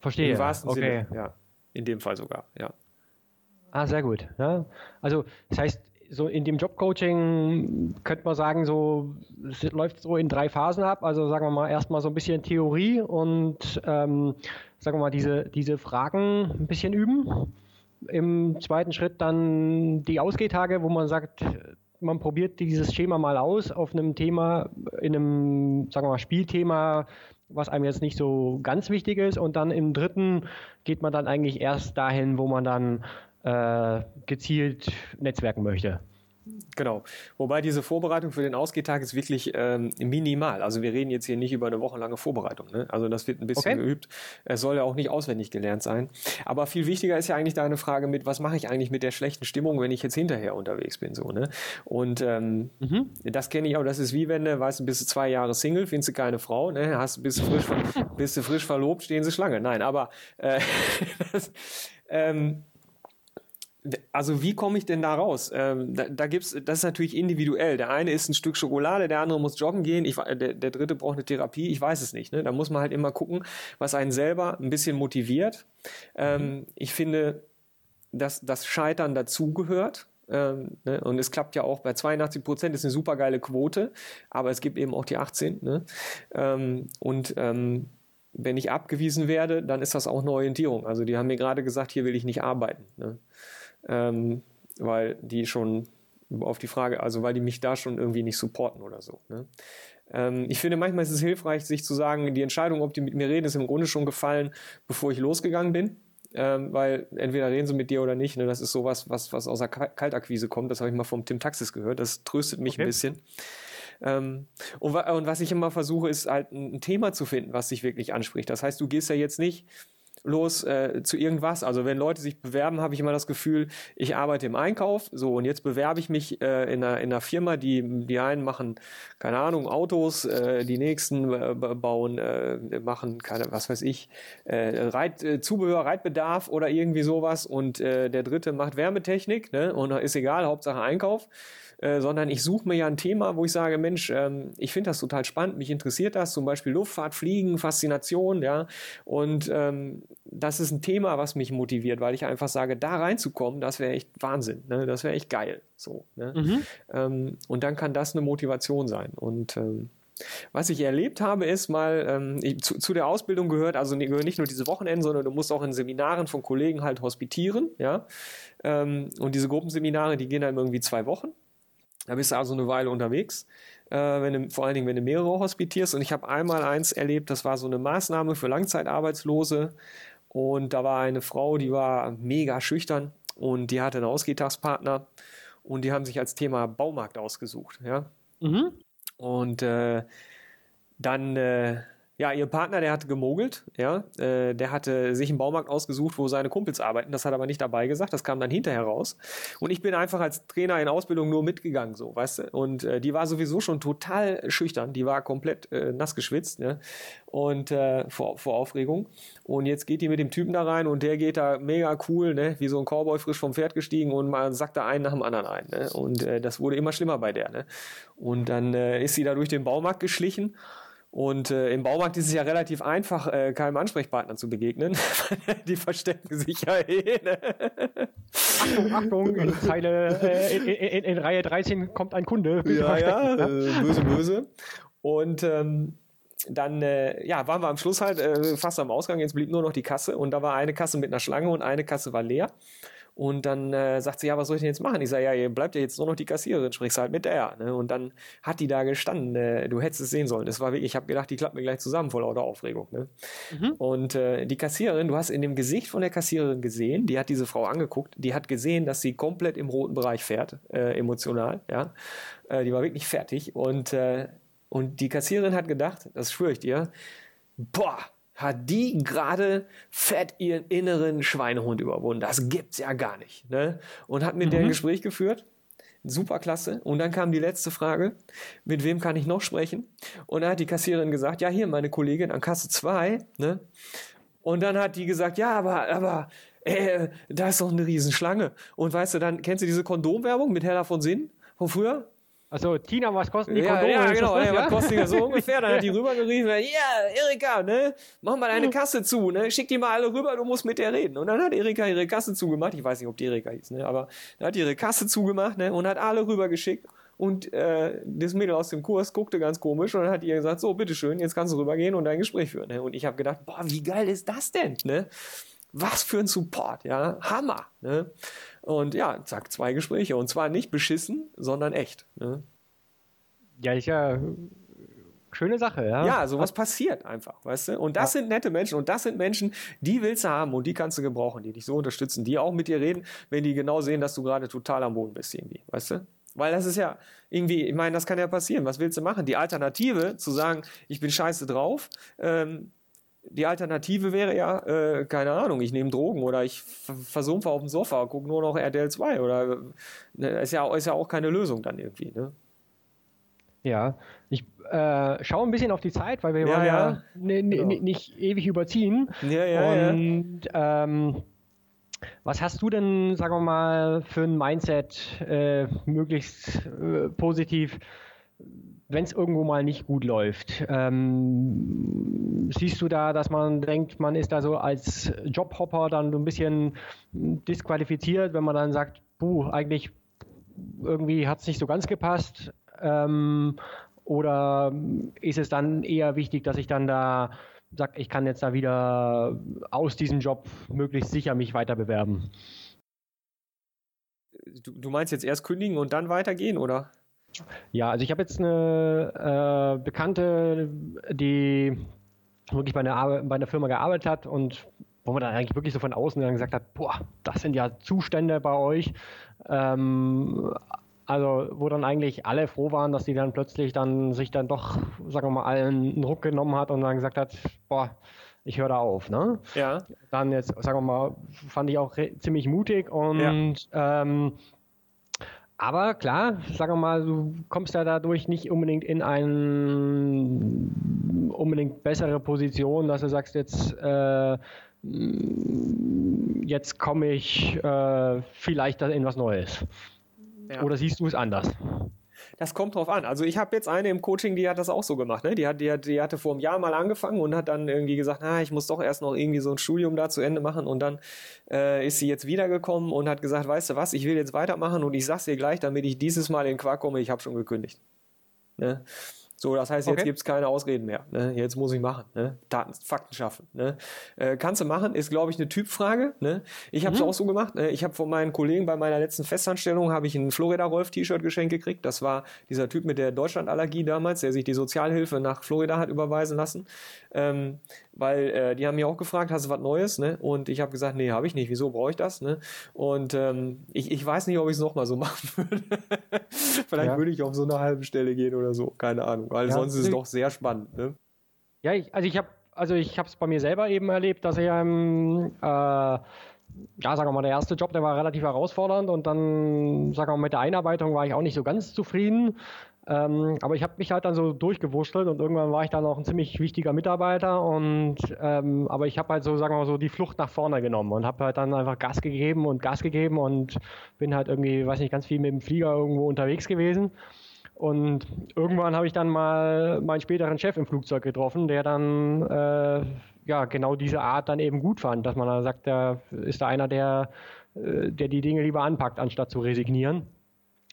Verstehe. Im wahrsten okay. Sinne, ja. In dem Fall sogar, ja. Ah, sehr gut. Ja. Also das heißt, so in dem Jobcoaching könnte man sagen, so es läuft so in drei Phasen ab. Also sagen wir mal erstmal so ein bisschen Theorie und ähm, sagen wir mal diese, diese Fragen ein bisschen üben. Im zweiten Schritt dann die Ausgehtage, wo man sagt, man probiert dieses Schema mal aus auf einem Thema, in einem, sagen wir mal, Spielthema, was einem jetzt nicht so ganz wichtig ist. Und dann im dritten geht man dann eigentlich erst dahin, wo man dann äh, gezielt netzwerken möchte. Genau. Wobei diese Vorbereitung für den Ausgehtag ist wirklich ähm, minimal. Also wir reden jetzt hier nicht über eine wochenlange Vorbereitung. Ne? Also das wird ein bisschen okay. geübt. Es soll ja auch nicht auswendig gelernt sein. Aber viel wichtiger ist ja eigentlich deine Frage mit, was mache ich eigentlich mit der schlechten Stimmung, wenn ich jetzt hinterher unterwegs bin. So, ne? Und ähm, mhm. das kenne ich auch. Das ist wie wenn du, weißt du, bist du zwei Jahre Single, findest du keine Frau, ne? Hast, bist, frisch, bist du frisch verlobt, stehen sie Schlange. Nein, aber äh, das, ähm, also wie komme ich denn da raus? Ähm, da, da gibt's, das ist natürlich individuell. Der eine isst ein Stück Schokolade, der andere muss joggen gehen, ich, der, der dritte braucht eine Therapie, ich weiß es nicht. Ne? Da muss man halt immer gucken, was einen selber ein bisschen motiviert. Ähm, mhm. Ich finde, dass das Scheitern dazugehört. Ähm, ne? Und es klappt ja auch bei 82 Prozent, ist eine super geile Quote, aber es gibt eben auch die 18. Ne? Ähm, und ähm, wenn ich abgewiesen werde, dann ist das auch eine Orientierung. Also die haben mir gerade gesagt, hier will ich nicht arbeiten. Ne? Ähm, weil die schon auf die Frage, also weil die mich da schon irgendwie nicht supporten oder so. Ne? Ähm, ich finde, manchmal ist es hilfreich, sich zu sagen, die Entscheidung, ob die mit mir reden, ist im Grunde schon gefallen, bevor ich losgegangen bin. Ähm, weil entweder reden sie mit dir oder nicht. Ne? Das ist sowas, was, was aus der Kaltakquise kommt. Das habe ich mal vom Tim Taxis gehört. Das tröstet mich okay. ein bisschen. Ähm, und, und, was ich immer versuche, ist halt ein, ein Thema zu finden, was dich wirklich anspricht. Das heißt, du gehst ja jetzt nicht los äh, zu irgendwas. Also wenn Leute sich bewerben, habe ich immer das Gefühl, ich arbeite im Einkauf, so und jetzt bewerbe ich mich äh, in, einer, in einer Firma, die die einen machen, keine Ahnung, Autos, äh, die nächsten äh, bauen, äh, machen, keine, was weiß ich, äh, Reit, äh, Zubehör, Reitbedarf oder irgendwie sowas und äh, der dritte macht Wärmetechnik, ne? Und ist egal, Hauptsache Einkauf. Äh, sondern ich suche mir ja ein Thema, wo ich sage, Mensch, ähm, ich finde das total spannend, mich interessiert das, zum Beispiel Luftfahrt, Fliegen, Faszination, ja, und ähm, das ist ein Thema, was mich motiviert, weil ich einfach sage, da reinzukommen, das wäre echt Wahnsinn, ne? das wäre echt geil, so, ne? Mhm. Ähm, und dann kann das eine Motivation sein und ähm, was ich erlebt habe, ist mal, ähm, ich, zu, zu, der Ausbildung gehört, also gehören nicht nur diese Wochenenden, sondern du musst auch in Seminaren von Kollegen halt hospitieren, ja. Ähm, und diese Gruppenseminare, die gehen dann irgendwie zwei Wochen. Da bist du also eine Weile unterwegs, äh, wenn du, vor allen Dingen, wenn du mehrere hospitierst. Und ich habe einmal eins erlebt, das war so eine Maßnahme für Langzeitarbeitslose. Und da war eine Frau, die war mega schüchtern und die hatte einen Ausgehtagspartner und die haben sich als Thema Baumarkt ausgesucht. Ja? Mhm. Und äh, dann äh, ja, ihr Partner, der hatte gemogelt, ja, äh, der hatte sich einen Baumarkt ausgesucht, wo seine Kumpels arbeiten. Das hat aber nicht dabei gesagt, das kam dann hinterher raus. Und ich bin einfach als Trainer in Ausbildung nur mitgegangen, so, weißt du. Und äh, die war sowieso schon total schüchtern, die war komplett äh, nass geschwitzt, ne? Und äh, vor, vor Aufregung. Und jetzt geht die mit dem Typen da rein und der geht da mega cool, ne, wie so ein Cowboy frisch vom Pferd gestiegen und man sagt da einen nach dem anderen ein. Ne? Und äh, das wurde immer schlimmer bei der, ne? Und dann äh, ist sie da durch den Baumarkt geschlichen. Und äh, im Baumarkt ist es ja relativ einfach, äh, keinem Ansprechpartner zu begegnen. die verstecken sich ja eh. Ne? Achtung, Achtung, in, Zeile, äh, in, in, in, Reihe 13 kommt ein Kunde. Ja, ja, äh, böse, böse. Und ähm, dann äh, ja, waren wir am Schluss halt äh, fast am Ausgang. Jetzt blieb nur noch die Kasse und da war eine Kasse mit einer Schlange und eine Kasse war leer. Und dann äh, sagt sie, ja, was soll ich denn jetzt machen? Ich sage, ja, ihr bleibt ja jetzt nur noch die Kassiererin, sprichst halt mit der. Ne? Und dann hat die da gestanden, äh, du hättest es sehen sollen. Das war wirklich, ich habe gedacht, die klappt mir gleich zusammen vor lauter Aufregung. Ne? Mhm. Und äh, die Kassiererin, du hast in dem Gesicht von der Kassiererin gesehen, die hat diese Frau angeguckt, die hat gesehen, dass sie komplett im roten Bereich fährt, äh, emotional, ja. Äh, die war wirklich fertig. Und, äh, und die Kassiererin hat gedacht, das schwöre ich dir, boah, hat die gerade fett ihren inneren Schweinehund überwunden. Das gibt's ja gar nicht. Ne? Und hat mit mhm. der ein Gespräch geführt. Super klasse. Und dann kam die letzte Frage. Mit wem kann ich noch sprechen? Und dann hat die Kassiererin gesagt, ja, hier, meine Kollegin an Kasse 2. Ne? Und dann hat die gesagt, ja, aber, aber, äh, da ist doch eine Riesenschlange. Und weißt du, dann kennst du diese Kondomwerbung mit Hella von Sinn von früher? Also Tina, was kosten die ja, Kondome? Ja, genau, ja, was kosten die so ungefähr? Dann hat die rübergerufen, ja, Erika, ne, mach mal deine Kasse zu, ne, schick die mal alle rüber, du musst mit der reden. Und dann hat Erika ihre Kasse zugemacht, ich weiß nicht, ob die Erika hieß, ne, aber dann hat ihre Kasse zugemacht, ne, und hat alle rübergeschickt. Und äh, das Mädel aus dem Kurs guckte ganz komisch und dann hat ihr gesagt, so, bitteschön, jetzt kannst du rübergehen und dein Gespräch führen. Ne? Und ich habe gedacht, boah, wie geil ist das denn? Ne? Was für ein Support, ja, Hammer. Ne? Und ja, zack, zwei Gespräche. Und zwar nicht beschissen, sondern echt. Ne? Ja, ist ja schöne Sache, ja. Ja, sowas passiert einfach, weißt du? Und das ja. sind nette Menschen und das sind Menschen, die willst du haben und die kannst du gebrauchen, die dich so unterstützen, die auch mit dir reden, wenn die genau sehen, dass du gerade total am Boden bist irgendwie, weißt du? Weil das ist ja irgendwie, ich meine, das kann ja passieren. Was willst du machen? Die Alternative, zu sagen, ich bin scheiße drauf, ähm, die Alternative wäre ja, äh, keine Ahnung, ich nehme Drogen oder ich versumpfe auf dem Sofa, gucke nur noch RTL 2 oder ne, ist, ja, ist ja auch keine Lösung dann irgendwie. Ne? Ja, ich äh, schaue ein bisschen auf die Zeit, weil wir ja, ja, ja genau. nicht ewig überziehen. Ja, ja, Und ja. Ähm, was hast du denn, sagen wir mal, für ein Mindset äh, möglichst äh, positiv, wenn es irgendwo mal nicht gut läuft? Ähm, siehst du da, dass man denkt, man ist da so als Jobhopper dann so ein bisschen disqualifiziert, wenn man dann sagt, puh, eigentlich irgendwie hat es nicht so ganz gepasst? Ähm, oder ist es dann eher wichtig, dass ich dann da sage, ich kann jetzt da wieder aus diesem Job möglichst sicher mich weiter bewerben? Du, du meinst jetzt erst kündigen und dann weitergehen, oder? Ja, also ich habe jetzt eine äh, Bekannte, die wirklich bei einer, bei einer Firma gearbeitet hat und wo man dann eigentlich wirklich so von außen dann gesagt hat, boah, das sind ja Zustände bei euch. Ähm, also, wo dann eigentlich alle froh waren, dass die dann plötzlich dann sich dann doch, sagen wir mal, einen Ruck genommen hat und dann gesagt hat, boah, ich höre da auf, ne? Ja. Dann jetzt, sagen wir mal, fand ich auch ziemlich mutig und ja. ähm, aber klar, sagen wir mal, du kommst ja dadurch nicht unbedingt in eine unbedingt bessere Position, dass du sagst jetzt, äh, jetzt komme ich äh, vielleicht in was Neues. Ja. Oder siehst du es anders? Das kommt drauf an. Also ich habe jetzt eine im Coaching, die hat das auch so gemacht. Ne? Die, hat, die, hat, die hatte vor einem Jahr mal angefangen und hat dann irgendwie gesagt, ah, ich muss doch erst noch irgendwie so ein Studium da zu Ende machen. Und dann äh, ist sie jetzt wiedergekommen und hat gesagt, weißt du was, ich will jetzt weitermachen und ich sag's dir gleich, damit ich dieses Mal in Quark komme, ich habe schon gekündigt. Ne? So, das heißt, jetzt okay. gibt es keine Ausreden mehr. Ne? Jetzt muss ich machen. Ne? Daten, Fakten schaffen. Ne? Äh, kannst du machen, ist, glaube ich, eine Typfrage. Ne? Ich habe es mhm. auch so gemacht. Ne? Ich habe von meinen Kollegen bei meiner letzten Festanstellung habe ich ein Florida-Rolf-T-Shirt geschenkt gekriegt. Das war dieser Typ mit der Deutschlandallergie damals, der sich die Sozialhilfe nach Florida hat überweisen lassen. Ähm, weil äh, die haben mich auch gefragt, hast du was Neues? Ne? Und ich habe gesagt, nee, habe ich nicht. Wieso brauche ich das? Ne? Und ähm, ich, ich weiß nicht, ob ich es nochmal so machen würde. Vielleicht ja. würde ich auf so eine halbe Stelle gehen oder so. Keine Ahnung. Weil ja, sonst ist es doch sehr spannend. Ne? Ja, ich, also ich habe also ich habe es bei mir selber eben erlebt, dass ich ähm, äh, ja, sagen wir mal, der erste Job, der war relativ herausfordernd und dann, sagen wir mal, mit der Einarbeitung war ich auch nicht so ganz zufrieden. Ähm, aber ich habe mich halt dann so durchgewurschtelt und irgendwann war ich dann auch ein ziemlich wichtiger Mitarbeiter und ähm, aber ich habe halt so, sagen wir mal so, die Flucht nach vorne genommen und habe halt dann einfach Gas gegeben und Gas gegeben und bin halt irgendwie, weiß nicht, ganz viel mit dem Flieger irgendwo unterwegs gewesen. Und irgendwann habe ich dann mal meinen späteren Chef im Flugzeug getroffen, der dann äh, ja genau diese Art dann eben gut fand, dass man dann sagt, da ist da einer, der, äh, der die Dinge lieber anpackt, anstatt zu resignieren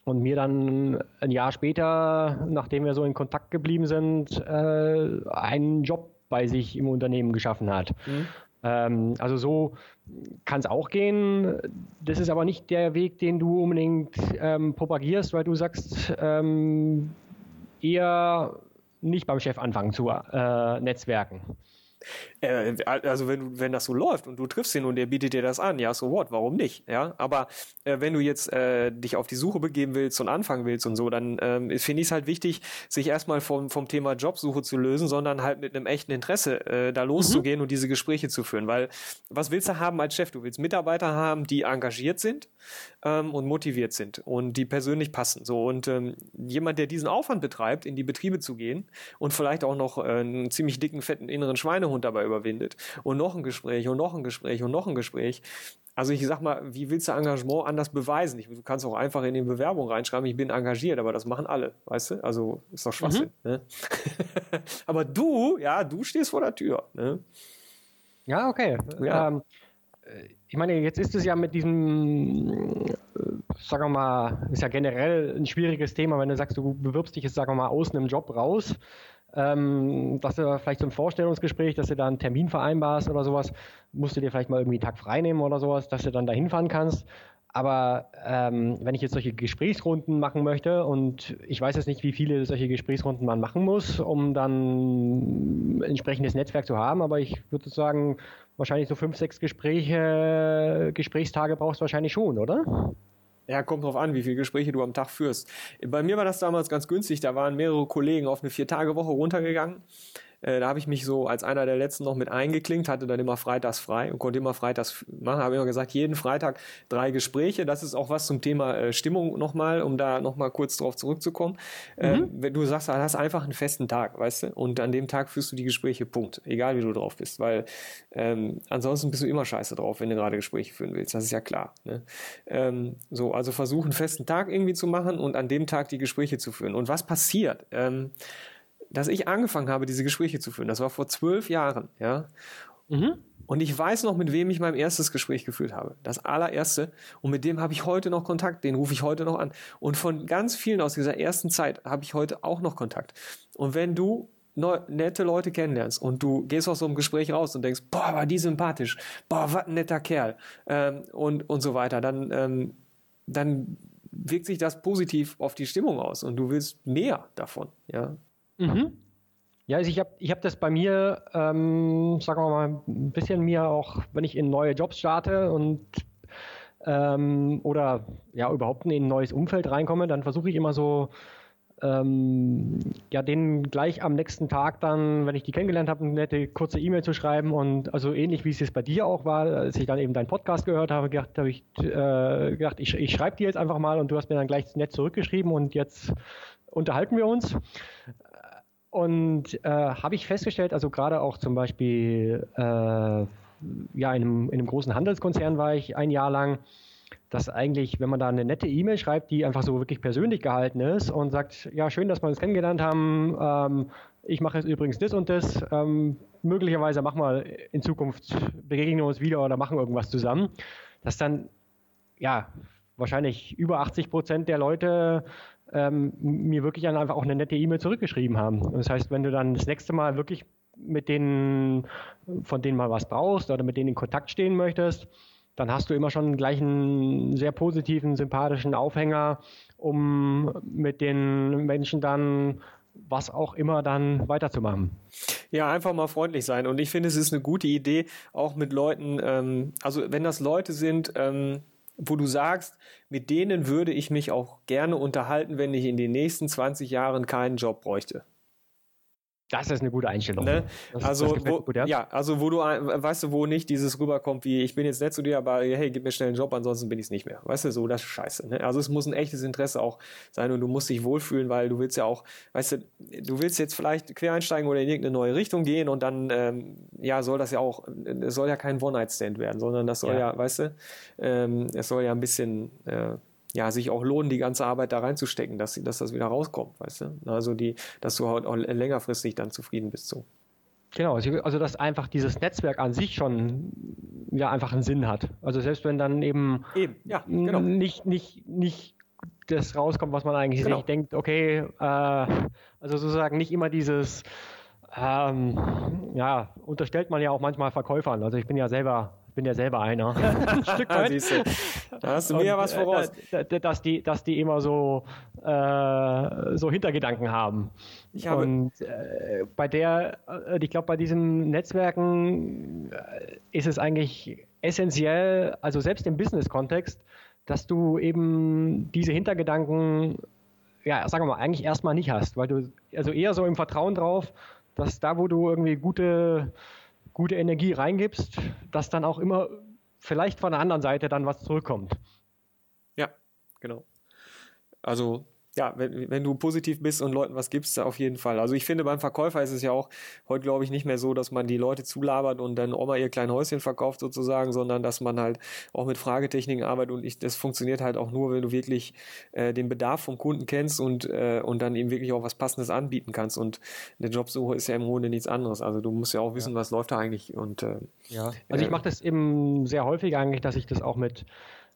und mir dann ein Jahr später, nachdem wir so in Kontakt geblieben sind, äh, einen Job bei sich im Unternehmen geschaffen hat. Mhm. Ähm, also so kann es auch gehen. Das ist aber nicht der Weg, den du unbedingt ähm, propagierst, weil du sagst, ähm, eher nicht beim Chef anfangen zu äh, netzwerken. Äh, also wenn wenn das so läuft und du triffst ihn und der bietet dir das an, ja, so what, warum nicht? Ja, aber äh, wenn du jetzt äh, dich auf die Suche begeben willst und anfangen willst und so, dann ähm, finde ich es halt wichtig, sich erstmal vom, vom Thema Jobsuche zu lösen, sondern halt mit einem echten Interesse äh, da loszugehen mhm. und diese Gespräche zu führen. Weil was willst du haben als Chef? Du willst Mitarbeiter haben, die engagiert sind ähm, und motiviert sind und die persönlich passen. So und ähm, jemand, der diesen Aufwand betreibt, in die Betriebe zu gehen und vielleicht auch noch äh, einen ziemlich dicken, fetten inneren Schweinehund dabei überwindet und noch ein Gespräch und noch ein Gespräch und noch ein Gespräch. Also ich sag mal, wie willst du Engagement anders beweisen? Ich, du kannst auch einfach in die Bewerbung reinschreiben, ich bin engagiert, aber das machen alle, weißt du? Also ist doch Schwachsinn. Mhm. Ne? aber du, ja, du stehst vor der Tür. Ne? Ja, okay. Ja. Ähm, ich meine, jetzt ist es ja mit diesem, äh, sagen wir mal, ist ja generell ein schwieriges Thema, wenn du sagst, du bewirbst dich jetzt, sagen wir mal, aus einem Job raus ähm, dass du vielleicht zum Vorstellungsgespräch, dass du da einen Termin vereinbarst oder sowas, musst du dir vielleicht mal irgendwie einen Tag frei nehmen oder sowas, dass du dann da hinfahren kannst. aber ähm, wenn ich jetzt solche Gesprächsrunden machen möchte und ich weiß jetzt nicht, wie viele solche Gesprächsrunden man machen muss, um dann ein entsprechendes Netzwerk zu haben, aber ich würde sagen, wahrscheinlich so fünf, sechs Gespräche, Gesprächstage brauchst du wahrscheinlich schon, oder? Ja, kommt drauf an, wie viele Gespräche du am Tag führst. Bei mir war das damals ganz günstig. Da waren mehrere Kollegen auf eine Vier-Tage-Woche runtergegangen. Äh, da habe ich mich so als einer der letzten noch mit eingeklinkt, hatte dann immer freitags frei und konnte immer freitags machen. Habe immer gesagt, jeden Freitag drei Gespräche. Das ist auch was zum Thema äh, Stimmung nochmal, um da nochmal kurz drauf zurückzukommen. Äh, mhm. wenn du sagst, du hast einfach einen festen Tag, weißt du, und an dem Tag führst du die Gespräche, Punkt. Egal wie du drauf bist, weil ähm, ansonsten bist du immer scheiße drauf, wenn du gerade Gespräche führen willst. Das ist ja klar. Ne? Ähm, so, also versuch einen festen Tag irgendwie zu machen und an dem Tag die Gespräche zu führen. Und was passiert? Ähm, dass ich angefangen habe, diese Gespräche zu führen. Das war vor zwölf Jahren, ja. Mhm. Und ich weiß noch, mit wem ich mein erstes Gespräch geführt habe. Das allererste. Und mit dem habe ich heute noch Kontakt. Den rufe ich heute noch an. Und von ganz vielen aus dieser ersten Zeit habe ich heute auch noch Kontakt. Und wenn du nette Leute kennenlernst und du gehst aus so einem Gespräch raus und denkst, boah, war die sympathisch, boah, was ein netter Kerl ähm, und, und so weiter, dann, ähm, dann wirkt sich das positiv auf die Stimmung aus und du willst mehr davon. Ja, Mhm. Ja, also ich habe ich hab das bei mir, ähm, sagen wir mal, ein bisschen mir auch, wenn ich in neue Jobs starte und ähm, oder ja überhaupt in ein neues Umfeld reinkomme, dann versuche ich immer so, ähm, ja, denen gleich am nächsten Tag dann, wenn ich die kennengelernt habe, eine nette kurze E-Mail zu schreiben und also ähnlich wie es jetzt bei dir auch war, als ich dann eben deinen Podcast gehört habe, gedacht, habe ich äh, gedacht, ich, ich schreibe dir jetzt einfach mal und du hast mir dann gleich nett zurückgeschrieben und jetzt unterhalten wir uns. Und äh, habe ich festgestellt, also gerade auch zum Beispiel, äh, ja, in einem, in einem großen Handelskonzern war ich ein Jahr lang, dass eigentlich, wenn man da eine nette E-Mail schreibt, die einfach so wirklich persönlich gehalten ist und sagt, ja, schön, dass wir uns kennengelernt haben, ähm, ich mache jetzt übrigens das und das, ähm, möglicherweise machen wir in Zukunft, begegnen wir uns wieder oder machen irgendwas zusammen, dass dann, ja, wahrscheinlich über 80 Prozent der Leute ähm, mir wirklich einfach auch eine nette E-Mail zurückgeschrieben haben. Das heißt, wenn du dann das nächste Mal wirklich mit denen, von denen mal was brauchst oder mit denen in Kontakt stehen möchtest, dann hast du immer schon gleich einen sehr positiven, sympathischen Aufhänger, um mit den Menschen dann was auch immer dann weiterzumachen. Ja, einfach mal freundlich sein. Und ich finde, es ist eine gute Idee, auch mit Leuten, ähm, also wenn das Leute sind, ähm, wo du sagst, mit denen würde ich mich auch gerne unterhalten, wenn ich in den nächsten 20 Jahren keinen Job bräuchte. Das ist eine gute Einstellung. Ne? also, wo, gut, ja. ja. also wo du, weißt du, wo nicht dieses rüberkommt wie, ich bin jetzt nett zu dir, aber hey, gib mir schnell einen Job, ansonsten bin ich es nicht mehr. Weißt du, so, das ist scheiße. Ne? Also es muss ein echtes Interesse auch sein und du musst dich wohlfühlen, weil du willst ja auch, weißt du, du willst jetzt vielleicht quer einsteigen oder in irgendeine neue Richtung gehen und dann, ähm, ja, soll das ja auch, es soll ja kein One-Night-Stand werden, sondern das soll ja, ja weißt du, ähm, es soll ja ein bisschen, äh, ja, sich auch lohnen, die ganze Arbeit da reinzustecken, dass, dass das wieder rauskommt, weißt du? Also die, dass du halt auch längerfristig dann zufrieden bist so. Genau, also, also dass einfach dieses Netzwerk an sich schon ja einfach einen Sinn hat. Also selbst wenn dann eben, eben ja, genau. nicht, nicht, nicht das rauskommt, was man eigentlich genau. denkt, okay, äh, also sozusagen nicht immer dieses, ähm, ja, unterstellt man ja auch manchmal Verkäufern. Also ich bin ja selber bin ja selber einer. Ein Stück weit. Da hast du mir ja was äh, voraus. Dass die, dass die immer so, äh, so Hintergedanken haben. Ich habe Und äh, bei der, äh, ich glaube, bei diesen Netzwerken äh, ist es eigentlich essentiell, also selbst im Business-Kontext, dass du eben diese Hintergedanken, ja, sagen wir mal, eigentlich erstmal nicht hast, weil du, also eher so im Vertrauen drauf, dass da, wo du irgendwie gute gute Energie reingibst, dass dann auch immer vielleicht von der anderen Seite dann was zurückkommt. Ja, genau. Also ja, wenn, wenn du positiv bist und Leuten was gibst, auf jeden Fall. Also ich finde, beim Verkäufer ist es ja auch heute, glaube ich, nicht mehr so, dass man die Leute zulabert und dann auch mal ihr kleines Häuschen verkauft sozusagen, sondern dass man halt auch mit Fragetechniken arbeitet und ich, das funktioniert halt auch nur, wenn du wirklich äh, den Bedarf vom Kunden kennst und, äh, und dann eben wirklich auch was Passendes anbieten kannst. Und eine Jobsuche ist ja im Grunde nichts anderes. Also du musst ja auch wissen, ja. was läuft da eigentlich. Und, äh, ja, also ich mache das eben sehr häufig eigentlich, dass ich das auch mit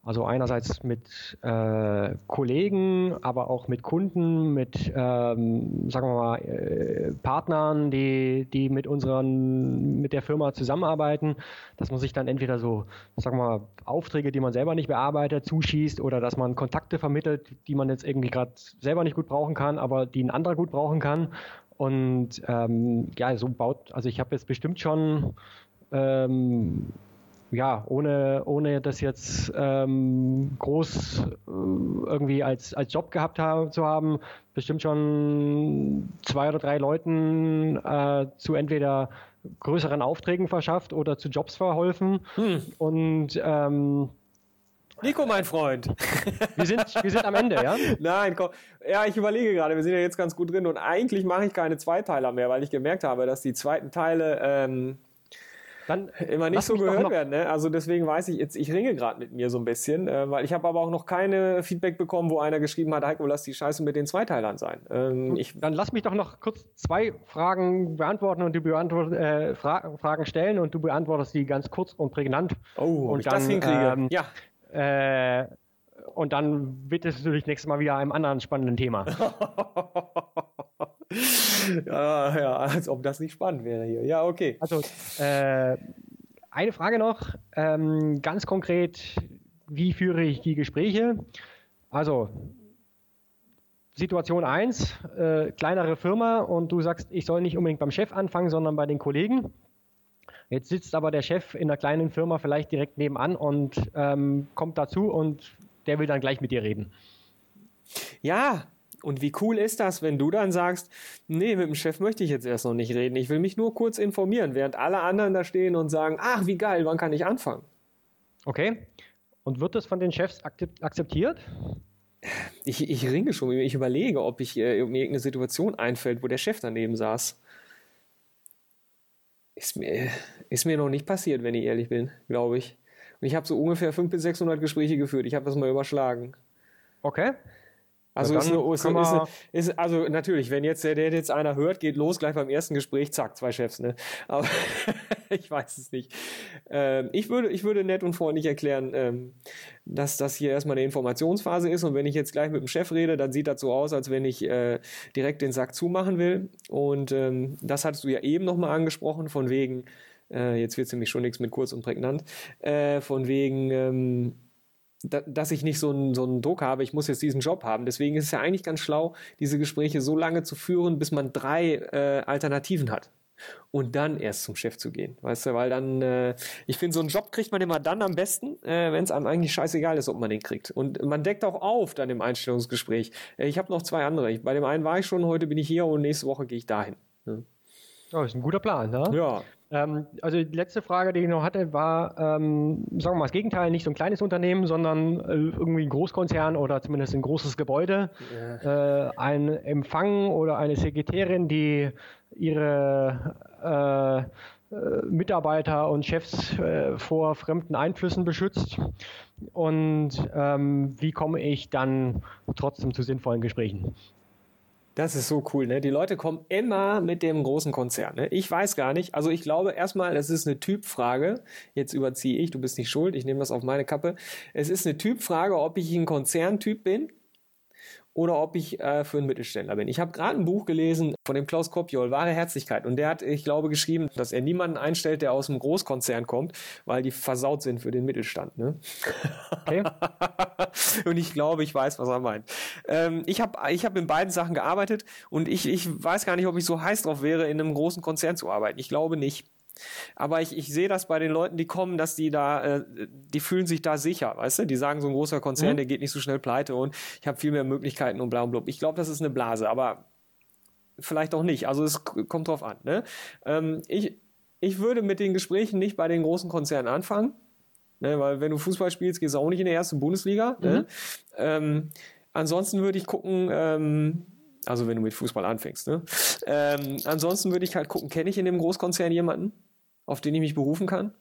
Also einerseits mit äh, Kollegen, aber auch mit Kunden, mit, ähm, sagen wir mal, äh, Partnern, die, die mit unseren, mit der Firma zusammenarbeiten, dass man sich dann entweder so, sagen wir mal, Aufträge, die man selber nicht bearbeitet, zuschießt oder dass man Kontakte vermittelt, die man jetzt irgendwie gerade selber nicht gut brauchen kann, aber die ein anderer gut brauchen kann. Und ähm, ja, so baut, also ich habe jetzt bestimmt schon ähm, ja, ohne, ohne das jetzt ähm, groß äh, irgendwie als, als Job gehabt haben, zu haben, bestimmt schon zwei oder drei Leuten äh, zu entweder größeren Aufträgen verschafft oder zu Jobs verholfen. Hm. Und ähm, Nico, mein Freund. Wir sind, wir sind am Ende, ja? Nein, komm. Ja, ich überlege gerade, wir sind ja jetzt ganz gut drin und eigentlich mache ich keine Zweiteiler mehr, weil ich gemerkt habe, dass die zweiten Teile ähm, dann immer nicht so gehört werden. Ne? Also deswegen weiß ich jetzt, ich ringe gerade mit mir so ein bisschen, äh, weil ich habe aber auch noch keine Feedback bekommen, wo einer geschrieben hat, Heiko, lass die Scheiße mit den Zweiteilern sein. Ähm, ich, dann lass mich doch noch kurz zwei Fragen beantworten und du beantwortest äh, Fra Fragen stellen und du beantwortest die ganz kurz und prägnant. Oh, und ich dann, das hinkriege. Ähm, ja. Äh, und dann widmest du dich nächstes Mal wieder einem anderen spannenden Thema. ja, ja, als ob das nicht spannend wäre hier. Ja, okay. Also, äh, eine Frage noch, ähm, ganz konkret, wie führe ich die Gespräche? Also, Situation 1, äh, kleinere Firma und du sagst, ich soll nicht unbedingt beim Chef anfangen, sondern bei den Kollegen. Jetzt sitzt aber der Chef in einer kleinen Firma vielleicht direkt nebenan und ähm, kommt dazu und der will dann gleich mit dir reden. Ja, und wie cool ist das, wenn du dann sagst, nee, mit dem Chef möchte ich jetzt erst noch nicht reden, ich will mich nur kurz informieren, während alle anderen da stehen und sagen, ach, wie geil, wann kann ich anfangen? Okay. Und wird das von den Chefs akzeptiert? Ich, ich ringe schon, ich überlege, ob ich äh, mir irgendeine Situation einfällt, wo der Chef daneben saß. Ist mir, ist mir noch nicht passiert, wenn ich ehrlich bin, glaube ich. Und ich habe so ungefähr 500 bis 600 Gespräche geführt. Ich habe das mal überschlagen. Okay. Also, ist eine, ist, eine, ist, ist, also natürlich, wenn jetzt der, der jetzt einer hört, geht los gleich beim ersten Gespräch, zack, zwei Chefs, ne? Aber ich weiß es nicht. Ähm, ich würde, ich würde nett und freundlich erklären, ähm, dass das hier erstmal eine Informationsphase ist und wenn ich jetzt gleich mit dem Chef rede, dann sieht das so aus, als wenn ich äh, direkt den Sack zumachen will. Und ähm, das hattest du ja eben nochmal angesprochen, von wegen, äh, jetzt wird es nämlich schon nichts mit kurz und prägnant, äh, von wegen, ähm, dass ich nicht so einen, so einen Druck habe, ich muss jetzt diesen Job haben. Deswegen ist es ja eigentlich ganz schlau, diese Gespräche so lange zu führen, bis man drei äh, Alternativen hat. Und dann erst zum Chef zu gehen. Weißt du, weil dann, äh, ich finde, so einen Job kriegt man immer dann am besten, äh, wenn es einem eigentlich scheißegal ist, ob man den kriegt. Und man deckt auch auf dann im Einstellungsgespräch. Äh, ich habe noch zwei andere. Ich, bei dem einen war ich schon, heute bin ich hier und nächste Woche gehe ich dahin. Ja. Oh, ist ein guter Plan, ne? Ja. Ähm, also die letzte Frage, die ich noch hatte, war, ähm, sagen wir mal das Gegenteil, nicht so ein kleines Unternehmen, sondern äh, irgendwie ein Großkonzern oder zumindest ein großes Gebäude. Ja. Äh, ein Empfang oder eine Sekretärin, die ihre äh, äh Mitarbeiter und Chefs äh, vor fremden Einflüssen beschützt. Und ähm, wie komme ich dann trotzdem zu sinnvollen Gesprächen? Das ist so cool, ne? Die Leute kommen immer mit dem großen Konzern. Ne? Ich weiß gar nicht. Also ich glaube erstmal, das ist eine Typfrage. Jetzt überziehe ich, du bist nicht schuld, ich nehme das auf meine Kappe. Es ist eine Typfrage, ob ich ein Konzerntyp bin oder ob ich äh, für einen Mittelständler bin. Ich habe gerade ein Buch gelesen von dem Klaus Kopjol, Wahre Herzlichkeit. Und der hat, ich glaube, geschrieben, dass er niemanden einstellt, der aus einem Großkonzern kommt, weil die versaut sind für den Mittelstand. Ne? Okay. und ich glaube, ich weiß, was er meint. Ähm, ich habe ich hab in beiden Sachen gearbeitet und ich, ich weiß gar nicht, ob ich so heiß drauf wäre, in einem großen Konzern zu arbeiten. Ich glaube nicht. Aber ich, ich sehe das bei den Leuten, die kommen, dass die da, äh, die fühlen sich da sicher, weißt du? Die sagen, so ein großer Konzern, mhm. der geht nicht so schnell pleite und ich habe viel mehr Möglichkeiten und bla und bla. Ich glaube, das ist eine Blase, aber vielleicht auch nicht. Also es kommt drauf an. Ne? Ähm, ich, ich würde mit den Gesprächen nicht bei den großen Konzernen anfangen, ne? weil wenn du Fußball spielst, gehst du auch nicht in die erste Bundesliga. Ne? Mhm. Ne? Ähm, ansonsten würde ich gucken, ähm, also wenn du mit Fußball anfängst. Ne? Ähm, ansonsten würde ich halt gucken, kenne ich in dem Großkonzern jemanden? Auf den ich mich berufen kann?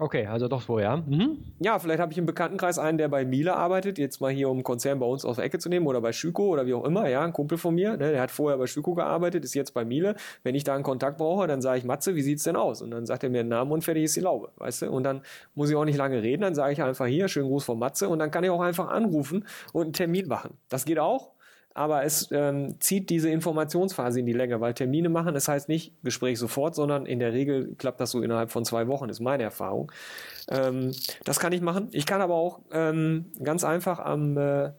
Okay, also doch so, ja. Mhm. Ja, vielleicht habe ich im Bekanntenkreis einen, der bei Miele arbeitet, jetzt mal hier um einen Konzern bei uns aus der Ecke zu nehmen oder bei Schüko oder wie auch immer, ja, ein Kumpel von mir, ne, der hat vorher bei Schüko gearbeitet, ist jetzt bei Miele. Wenn ich da einen Kontakt brauche, dann sage ich, Matze, wie sieht's denn aus? Und dann sagt er mir einen Namen und fertig ist die Laube, weißt du? Und dann muss ich auch nicht lange reden, dann sage ich einfach hier, schönen Gruß von Matze und dann kann ich auch einfach anrufen und einen Termin machen. Das geht auch aber es ähm, zieht diese Informationsphase in die Länge, weil Termine machen, das heißt nicht Gespräch sofort, sondern in der Regel klappt das so innerhalb von zwei Wochen, ist meine Erfahrung. Ähm, das kann ich machen. Ich kann aber auch ähm, ganz einfach am äh,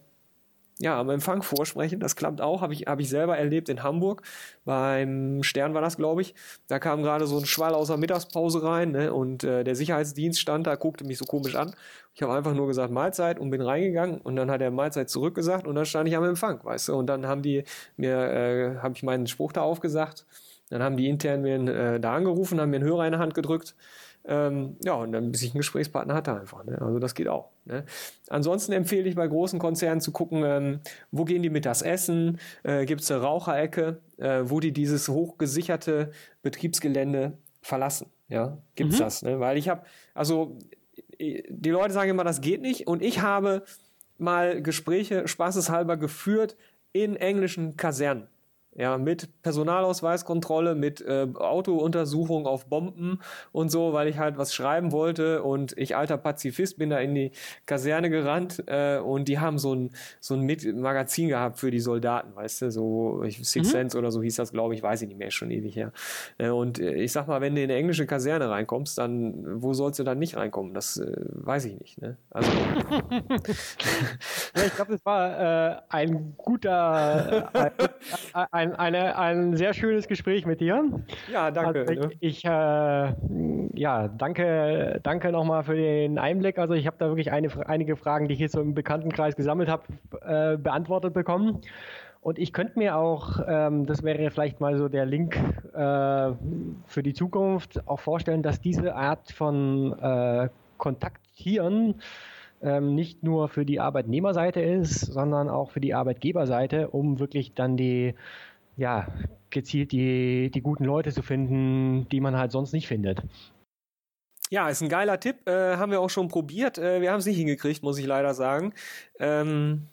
ja, am Empfang vorsprechen. Das klappt auch, habe ich, hab ich selber erlebt in Hamburg. Beim Stern war das, glaube ich. Da kam gerade so ein Schwall aus der Mittagspause rein ne? und äh, der Sicherheitsdienst stand da, guckte mich so komisch an. Ich habe einfach nur gesagt Mahlzeit und bin reingegangen und dann hat er Mahlzeit zurückgesagt und dann stand ich am Empfang, weißt du. Und dann haben die mir, äh, habe ich meinen Spruch da aufgesagt. Dann haben die intern mir äh, da angerufen, haben mir einen Hörer in der Hand gedrückt ähm, ja, und dann, bis ich einen Gesprächspartner hatte einfach. Ne? Also das geht auch. Ne? Ansonsten empfehle ich bei großen Konzernen zu gucken, ähm, wo gehen die mittags essen, äh, gibt es eine Raucherecke, äh, wo die dieses hochgesicherte Betriebsgelände verlassen. Ja, gibt es mhm. das? Ne? Weil ich habe, also die Leute sagen immer, das geht nicht. Und ich habe mal Gespräche spaßeshalber geführt in englischen Kasernen. Ja, mit Personalausweiskontrolle, mit äh, Autountersuchung auf Bomben und so, weil ich halt was schreiben wollte und ich alter Pazifist bin da in die Kaserne gerannt äh, und die haben so ein so ein mit Magazin gehabt für die Soldaten, weißt du, so Six mhm. Sense oder so hieß das, glaube ich, weiß ich nicht mehr, schon ewig her. Äh, und äh, ich sag mal, wenn du in eine englische Kaserne reinkommst, dann wo sollst du dann nicht reinkommen? Das äh, weiß ich nicht. Ne? Also ja, ich glaube, das war äh, ein guter ein, ein ein, eine, ein sehr schönes Gespräch mit dir. Ja, danke. Also ich, ich äh, ja, danke, danke nochmal für den Einblick. Also ich habe da wirklich eine, einige Fragen, die ich jetzt so im Bekanntenkreis gesammelt habe, äh, beantwortet bekommen. Und ich könnte mir auch, ähm, das wäre vielleicht mal so der Link äh, für die Zukunft, auch vorstellen, dass diese Art von äh, Kontaktieren ähm, nicht nur für die Arbeitnehmerseite ist, sondern auch für die Arbeitgeberseite, um wirklich dann die ja, gezielt die, die guten Leute zu finden, die man halt sonst nicht findet. Ja, ist ein geiler Tipp. Äh, haben wir auch schon probiert. Äh, wir haben es nicht hingekriegt, muss ich leider sagen. Ähm,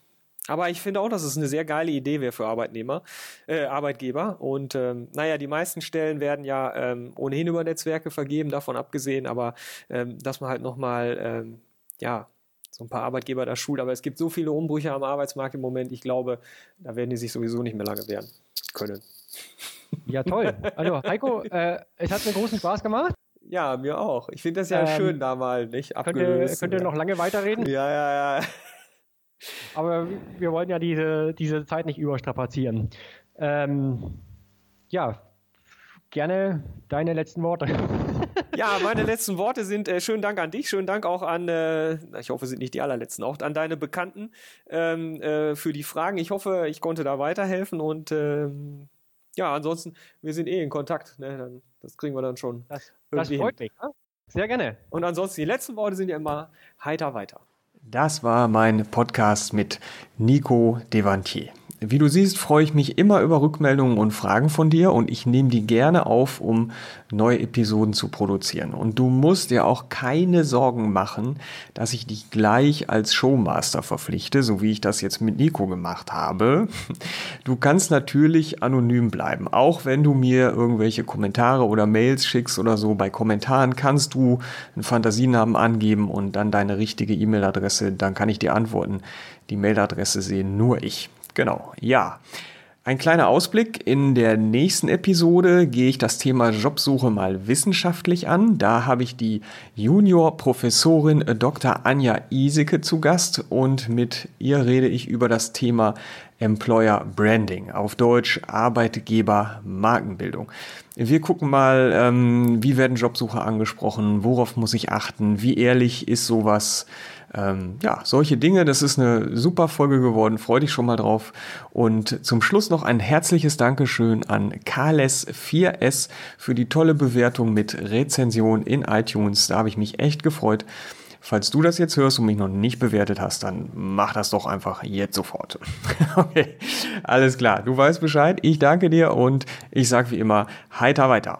aber ich finde auch, dass es eine sehr geile Idee wäre für Arbeitnehmer, äh, Arbeitgeber. Und ähm, naja, die meisten Stellen werden ja ähm, ohnehin über Netzwerke vergeben, davon abgesehen. Aber ähm, dass man halt nochmal, ähm, ja, so ein paar Arbeitgeber da schult. Aber es gibt so viele Umbrüche am Arbeitsmarkt im Moment. Ich glaube, da werden die sich sowieso nicht mehr lange wehren können. Ja, toll. Also, Heiko, äh, es hat mir großen Spaß gemacht. Ja, mir auch. Ich finde das ja ähm, schön, da mal nicht abgelöst. Könnt ihr, könnt ihr noch lange weiterreden? Ja, ja, ja. Aber wir wollen ja diese, diese Zeit nicht überstrapazieren. Ähm, ja, gerne deine letzten Worte. Ja, meine letzten Worte sind äh, schönen Dank an dich, schönen Dank auch an, äh, ich hoffe, sind nicht die allerletzten, auch an deine Bekannten ähm, äh, für die Fragen. Ich hoffe, ich konnte da weiterhelfen und ähm, ja, ansonsten, wir sind eh in Kontakt. Ne? Dann, das kriegen wir dann schon. Das, das freut mich. Ne? Sehr gerne. Und ansonsten, die letzten Worte sind ja immer heiter weiter. Das war mein Podcast mit Nico Devantier. Wie du siehst, freue ich mich immer über Rückmeldungen und Fragen von dir und ich nehme die gerne auf, um neue Episoden zu produzieren. Und du musst dir auch keine Sorgen machen, dass ich dich gleich als Showmaster verpflichte, so wie ich das jetzt mit Nico gemacht habe. Du kannst natürlich anonym bleiben, auch wenn du mir irgendwelche Kommentare oder Mails schickst oder so. Bei Kommentaren kannst du einen Fantasienamen angeben und dann deine richtige E-Mail-Adresse, dann kann ich dir antworten. Die Mailadresse sehen nur ich. Genau, ja. Ein kleiner Ausblick. In der nächsten Episode gehe ich das Thema Jobsuche mal wissenschaftlich an. Da habe ich die Junior-Professorin Dr. Anja Iseke zu Gast und mit ihr rede ich über das Thema Employer Branding, auf Deutsch Arbeitgeber Markenbildung. Wir gucken mal, ähm, wie werden Jobsucher angesprochen, worauf muss ich achten, wie ehrlich ist sowas, ähm, ja, solche Dinge. Das ist eine super Folge geworden. Freue dich schon mal drauf. Und zum Schluss noch ein herzliches Dankeschön an Kales4S für die tolle Bewertung mit Rezension in iTunes. Da habe ich mich echt gefreut. Falls du das jetzt hörst und mich noch nicht bewertet hast, dann mach das doch einfach jetzt sofort. okay, alles klar. Du weißt Bescheid. Ich danke dir und ich sage wie immer, heiter weiter.